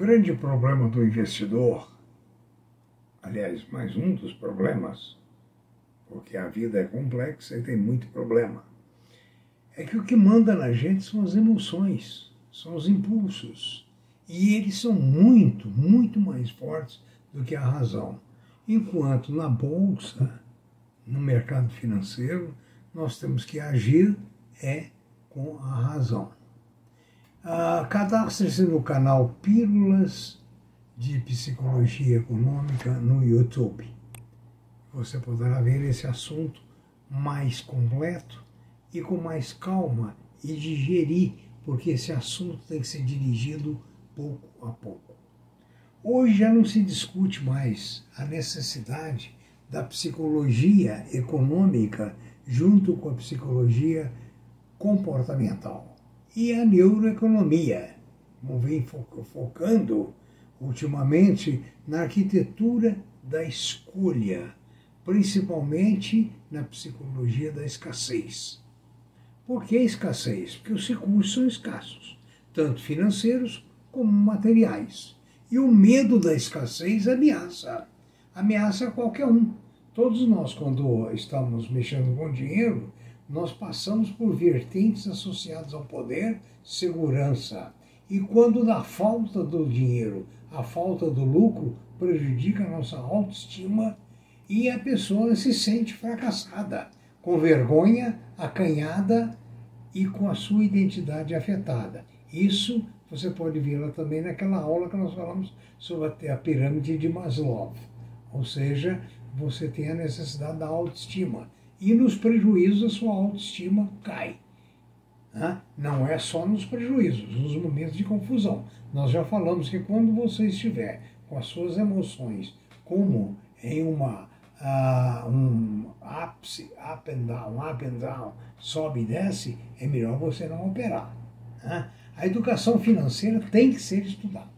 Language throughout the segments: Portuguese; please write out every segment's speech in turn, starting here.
grande problema do investidor, aliás, mais um dos problemas, porque a vida é complexa e tem muito problema, é que o que manda na gente são as emoções, são os impulsos. E eles são muito, muito mais fortes do que a razão. Enquanto na bolsa, no mercado financeiro, nós temos que agir é com a razão. Ah, Cadastre-se no canal Pílulas de Psicologia Econômica no YouTube. Você poderá ver esse assunto mais completo e com mais calma e digerir, porque esse assunto tem que ser dirigido pouco a pouco. Hoje já não se discute mais a necessidade da psicologia econômica junto com a psicologia comportamental e a neuroeconomia, vem focando ultimamente na arquitetura da escolha, principalmente na psicologia da escassez. Por que escassez? Porque os recursos são escassos, tanto financeiros como materiais. E o medo da escassez ameaça. Ameaça qualquer um. Todos nós, quando estamos mexendo com dinheiro, nós passamos por vertentes associadas ao poder, segurança. E quando da falta do dinheiro, a falta do lucro prejudica a nossa autoestima e a pessoa se sente fracassada, com vergonha, acanhada e com a sua identidade afetada. Isso você pode vê-la também naquela aula que nós falamos sobre a pirâmide de Maslow. Ou seja, você tem a necessidade da autoestima. E nos prejuízos a sua autoestima cai. Não é só nos prejuízos, nos momentos de confusão. Nós já falamos que quando você estiver com as suas emoções como em uma uh, um ápice, up and down, up and down, sobe e desce, é melhor você não operar. A educação financeira tem que ser estudada.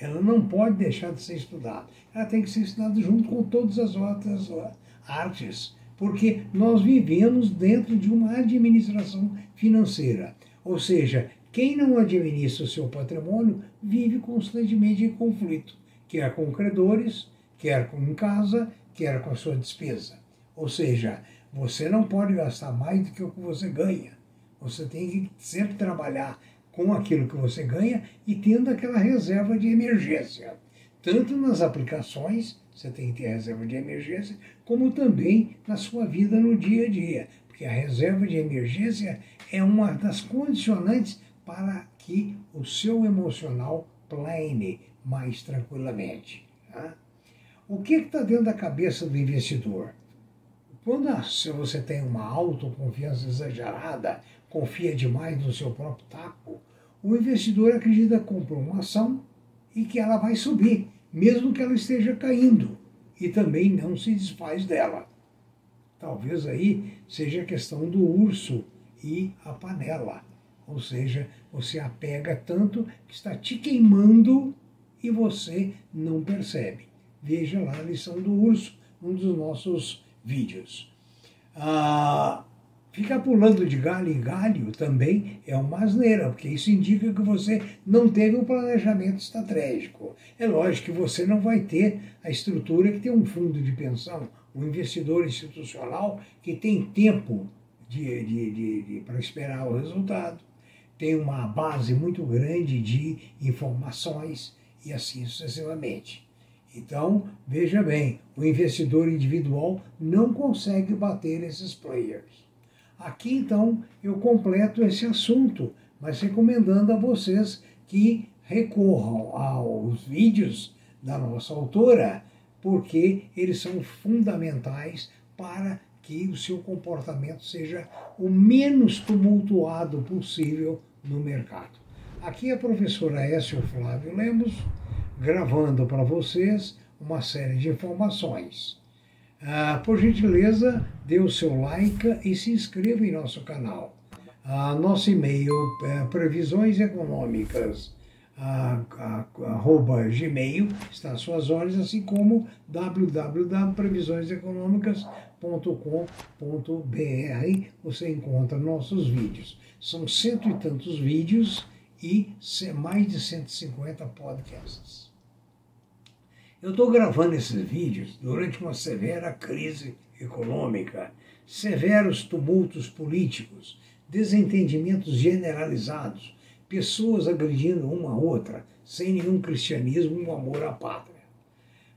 Ela não pode deixar de ser estudada. Ela tem que ser estudada junto com todas as outras artes, porque nós vivemos dentro de uma administração financeira. Ou seja, quem não administra o seu patrimônio vive constantemente em conflito, quer com credores, quer com casa, quer com a sua despesa. Ou seja, você não pode gastar mais do que o que você ganha. Você tem que sempre trabalhar com aquilo que você ganha e tendo aquela reserva de emergência. Tanto nas aplicações, você tem que ter reserva de emergência, como também na sua vida no dia a dia. Porque a reserva de emergência é uma das condicionantes para que o seu emocional plane mais tranquilamente. Tá? O que está dentro da cabeça do investidor? Quando você tem uma autoconfiança exagerada, confia demais no seu próprio taco, o investidor acredita que comprou uma ação e que ela vai subir, mesmo que ela esteja caindo, e também não se desfaz dela. Talvez aí seja a questão do urso e a panela. Ou seja, você apega tanto que está te queimando e você não percebe. Veja lá a lição do urso, um dos nossos vídeos. Ah, ficar pulando de galho em galho também é uma asneira, porque isso indica que você não teve um planejamento estratégico. É lógico que você não vai ter a estrutura que tem um fundo de pensão, um investidor institucional que tem tempo de, de, de, de para esperar o resultado, tem uma base muito grande de informações e assim sucessivamente. Então, veja bem, o investidor individual não consegue bater esses players. Aqui, então, eu completo esse assunto, mas recomendando a vocês que recorram aos vídeos da nossa autora, porque eles são fundamentais para que o seu comportamento seja o menos tumultuado possível no mercado. Aqui a professora Écio Flávio Lemos gravando para vocês uma série de informações. Ah, por gentileza, dê o seu like e se inscreva em nosso canal. Ah, nosso e-mail é previsões econômicas arroba gmail está às suas ordens, assim como www.previsioneseconômicas.com.br você encontra nossos vídeos. São cento e tantos vídeos e mais de 150 podcasts. Eu estou gravando esses vídeos durante uma severa crise econômica, severos tumultos políticos, desentendimentos generalizados, pessoas agredindo uma a outra, sem nenhum cristianismo ou amor à pátria.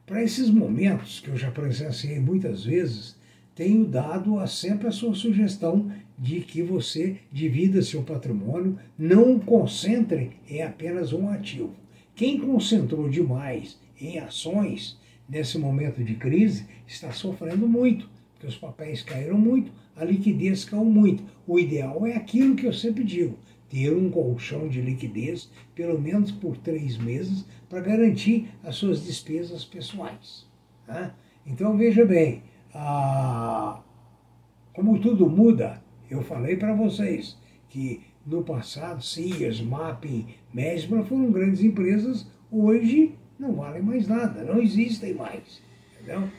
Para esses momentos, que eu já presenciei muitas vezes, tenho dado a sempre a sua sugestão de que você divida seu patrimônio, não concentre em apenas um ativo. Quem concentrou demais em ações nesse momento de crise está sofrendo muito, porque os papéis caíram muito, a liquidez caiu muito. O ideal é aquilo que eu sempre digo: ter um colchão de liquidez, pelo menos por três meses, para garantir as suas despesas pessoais. Né? Então veja bem, como tudo muda, eu falei para vocês que no passado Sears, Mapping, Mesbla foram grandes empresas, hoje não valem mais nada, não existem mais. Entendeu?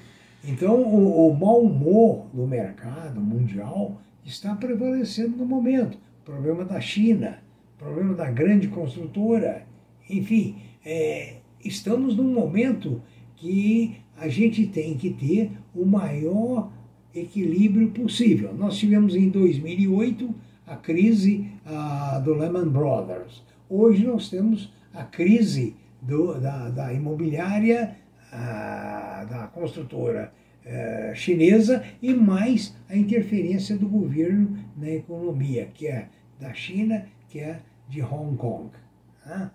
Então o, o mau humor do mercado mundial está prevalecendo no momento. Problema da China, problema da grande construtora, enfim, é, estamos num momento que a gente tem que ter o maior equilíbrio possível. Nós tivemos em 2008 a crise uh, do Lehman Brothers. Hoje nós temos a crise do, da, da, imobiliária, uh, da construtora uh, chinesa e mais a interferência do governo na economia, que é da China, que é de Hong Kong. Né?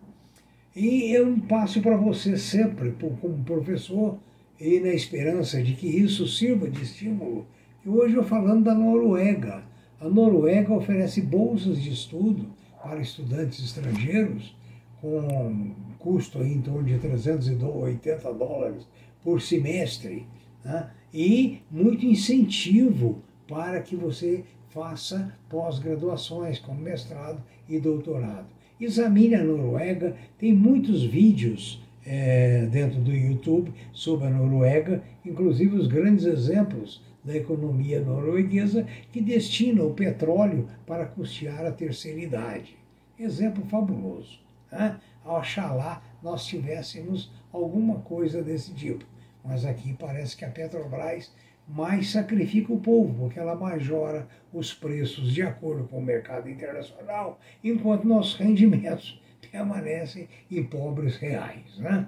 E eu passo para você sempre, como professor, e na esperança de que isso sirva de estímulo. E hoje eu falando da Noruega. A Noruega oferece bolsas de estudo para estudantes estrangeiros com custo em torno de 380 dólares por semestre né? e muito incentivo para que você faça pós-graduações como mestrado e doutorado. Examine a Noruega, tem muitos vídeos é, dentro do YouTube sobre a Noruega, inclusive os grandes exemplos da economia norueguesa que destina o petróleo para custear a terceira idade. Exemplo fabuloso. Né? Oxalá nós tivéssemos alguma coisa desse tipo. Mas aqui parece que a Petrobras mais sacrifica o povo, porque ela majora os preços de acordo com o mercado internacional, enquanto nossos rendimentos permanecem em pobres reais. Né?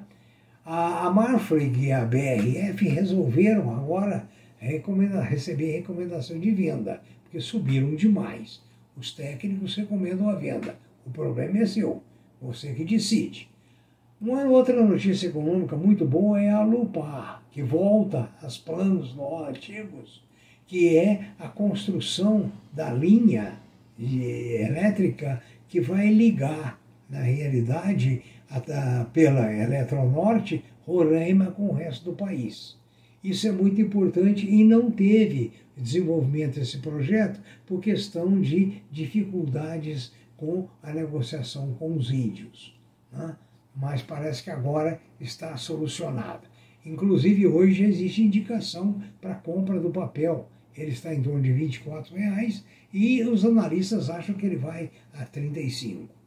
A, a Marfrig e a BRF resolveram agora recomenda, receber recomendação de venda, porque subiram demais. Os técnicos recomendam a venda. O problema é seu, você que decide. Uma outra notícia econômica muito boa é a Lupar, que volta aos planos antigos, que é a construção da linha elétrica que vai ligar na realidade, pela Eletronorte, Roraima com o resto do país. Isso é muito importante e não teve desenvolvimento desse projeto por questão de dificuldades com a negociação com os índios. Né? Mas parece que agora está solucionada. Inclusive, hoje existe indicação para compra do papel. Ele está em torno de 24 reais, e os analistas acham que ele vai a 35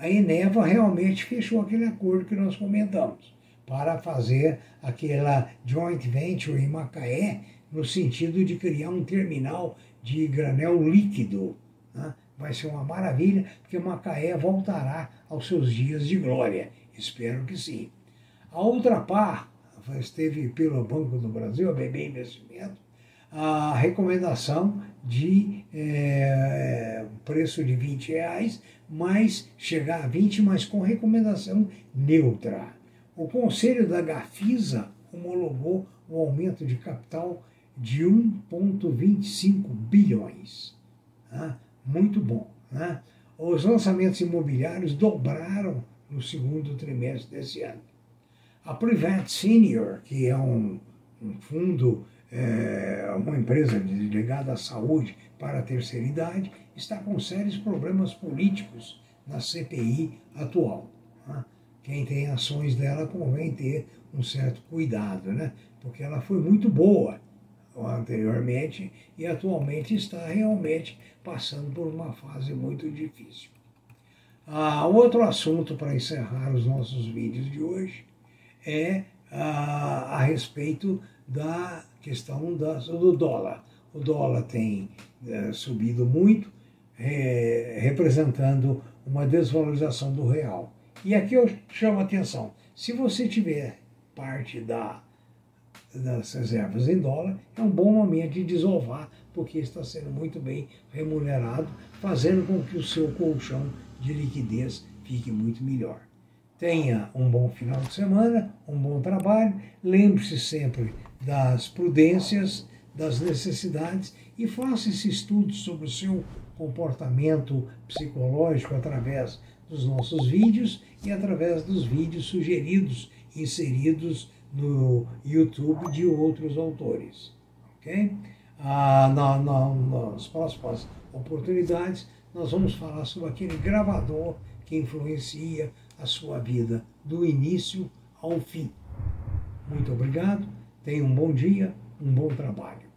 a Eneva realmente fechou aquele acordo que nós comentamos para fazer aquela joint venture em Macaé no sentido de criar um terminal de granel líquido. Né? Vai ser uma maravilha, porque Macaé voltará aos seus dias de glória. Espero que sim. A outra par esteve pelo Banco do Brasil, a BB Investimento, a recomendação de é, preço de 20 reais, mas chegar a 20, mas com recomendação neutra. O Conselho da Gafisa homologou um aumento de capital de 1,25 bilhões. Né? Muito bom. Né? Os lançamentos imobiliários dobraram no segundo trimestre desse ano. A Prevent Senior, que é um, um fundo é, uma empresa ligada à saúde para a terceira idade, está com sérios problemas políticos na CPI atual. Né? Quem tem ações dela convém ter um certo cuidado, né? porque ela foi muito boa anteriormente e atualmente está realmente passando por uma fase muito difícil. Ah, outro assunto para encerrar os nossos vídeos de hoje é ah, a respeito da questão da, do dólar. O dólar tem é, subido muito, é, representando uma desvalorização do real. E aqui eu chamo a atenção: se você tiver parte da, das reservas em dólar, é um bom momento de desovar, porque está sendo muito bem remunerado, fazendo com que o seu colchão de liquidez fique muito melhor. Tenha um bom final de semana, um bom trabalho. Lembre-se sempre das prudências, das necessidades e faça esse estudo sobre o seu comportamento psicológico através dos nossos vídeos e através dos vídeos sugeridos, inseridos no YouTube de outros autores. Ok? Ah, na, na, nas próximas oportunidades, nós vamos falar sobre aquele gravador que influencia a sua vida do início ao fim. Muito obrigado, tenha um bom dia, um bom trabalho.